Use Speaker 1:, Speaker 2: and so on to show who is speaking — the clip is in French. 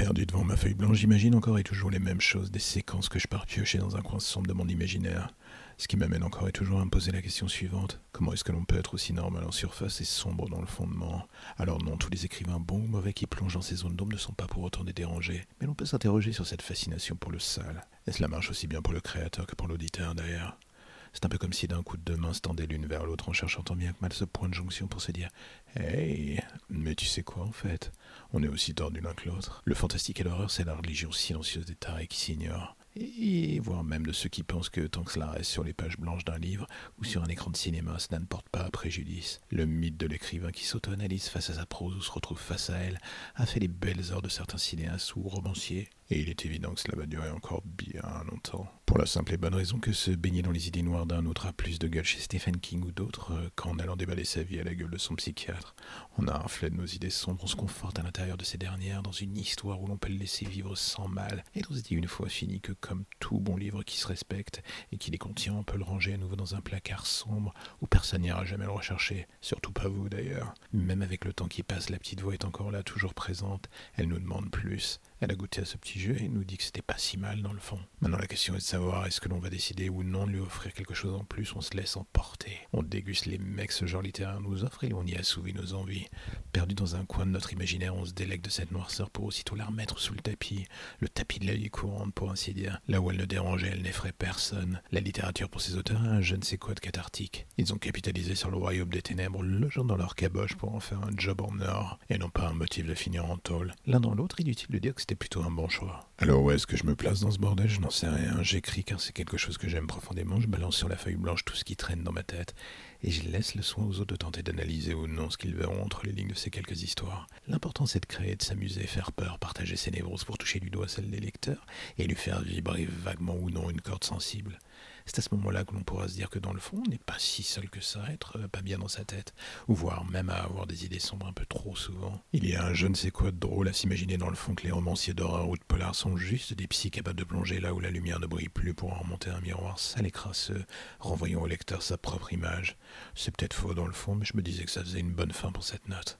Speaker 1: Perdu devant ma feuille blanche, j'imagine encore et toujours les mêmes choses, des séquences que je pars piocher dans un coin sombre de mon imaginaire. Ce qui m'amène encore et toujours à me poser la question suivante. Comment est-ce que l'on peut être aussi normal en surface et sombre dans le fondement? Alors non, tous les écrivains bons ou mauvais qui plongent dans ces zones d'ombre ne sont pas pour autant des dérangés, mais l'on peut s'interroger sur cette fascination pour le sale. Et cela marche aussi bien pour le créateur que pour l'auditeur d'ailleurs? C'est un peu comme si d'un coup de deux mains se tendaient l'une vers l'autre en cherchant tant bien que mal ce point de jonction pour se dire Hey, mais tu sais quoi en fait? On est aussi tordus l'un que l'autre. Le fantastique et l'horreur, c'est la religion silencieuse des tarés qui s'ignorent et voire même de ceux qui pensent que tant que cela reste sur les pages blanches d'un livre ou sur un écran de cinéma, cela ne porte pas à préjudice. Le mythe de l'écrivain qui s'auto-analyse face à sa prose ou se retrouve face à elle a fait les belles heures de certains cinéastes ou romanciers, et il est évident que cela va durer encore bien longtemps. Pour la simple et bonne raison que se baigner dans les idées noires d'un autre a plus de gueule chez Stephen King ou d'autres euh, qu'en allant déballer sa vie à la gueule de son psychiatre. On a un reflet de nos idées sombres, on se conforte à l'intérieur de ces dernières dans une histoire où l'on peut le laisser vivre sans mal, et on se dit une fois fini que comme tout bon livre qui se respecte et qui les contient, on peut le ranger à nouveau dans un placard sombre où personne n'ira jamais le rechercher, surtout pas vous d'ailleurs. Même avec le temps qui passe, la petite voix est encore là, toujours présente, elle nous demande plus. Elle a goûté à ce petit et nous dit que c'était pas si mal dans le fond. Maintenant la question est de savoir est-ce que l'on va décider ou non de lui offrir quelque chose en plus, on se laisse emporter. On déguste les mecs ce genre littéraire nous offre et on y assouvit nos envies. Perdu dans un coin de notre imaginaire, on se délègue de cette noirceur pour aussitôt la remettre sous le tapis, le tapis de la vie courante pour ainsi dire, là où elle ne dérangeait, elle n'effraie personne. La littérature pour ces auteurs a un je ne sais quoi de cathartique. Ils ont capitalisé sur le royaume des ténèbres, le genre dans leur caboche pour en faire un job en or, et non pas un motif de finir en tôle. L'un dans l'autre, inutile de dire que c'était plutôt un bon choix. Alors où est-ce que je me place dans ce bordel? Je n'en sais rien. J'écris car c'est quelque chose que j'aime profondément. Je balance sur la feuille blanche tout ce qui traîne dans ma tête. Et je laisse le soin aux autres de tenter d'analyser ou non ce qu'ils verront entre les lignes de ces quelques histoires. L'important c'est de créer, de s'amuser, faire peur, partager ses névroses pour toucher du doigt celle des lecteurs et lui faire vibrer vaguement ou non une corde sensible. C'est à ce moment-là que l'on pourra se dire que dans le fond, on n'est pas si seul que ça, être euh, pas bien dans sa tête, ou voire même à avoir des idées sombres un peu trop souvent. Il y a un je ne sais quoi de drôle à s'imaginer dans le fond que les romanciers d'horreur ou de polar sont juste des psys capables de plonger là où la lumière ne brille plus pour en remonter un miroir sale et crasseux, renvoyant au lecteur sa propre image. C'est peut-être faux dans le fond, mais je me disais que ça faisait une bonne fin pour cette note.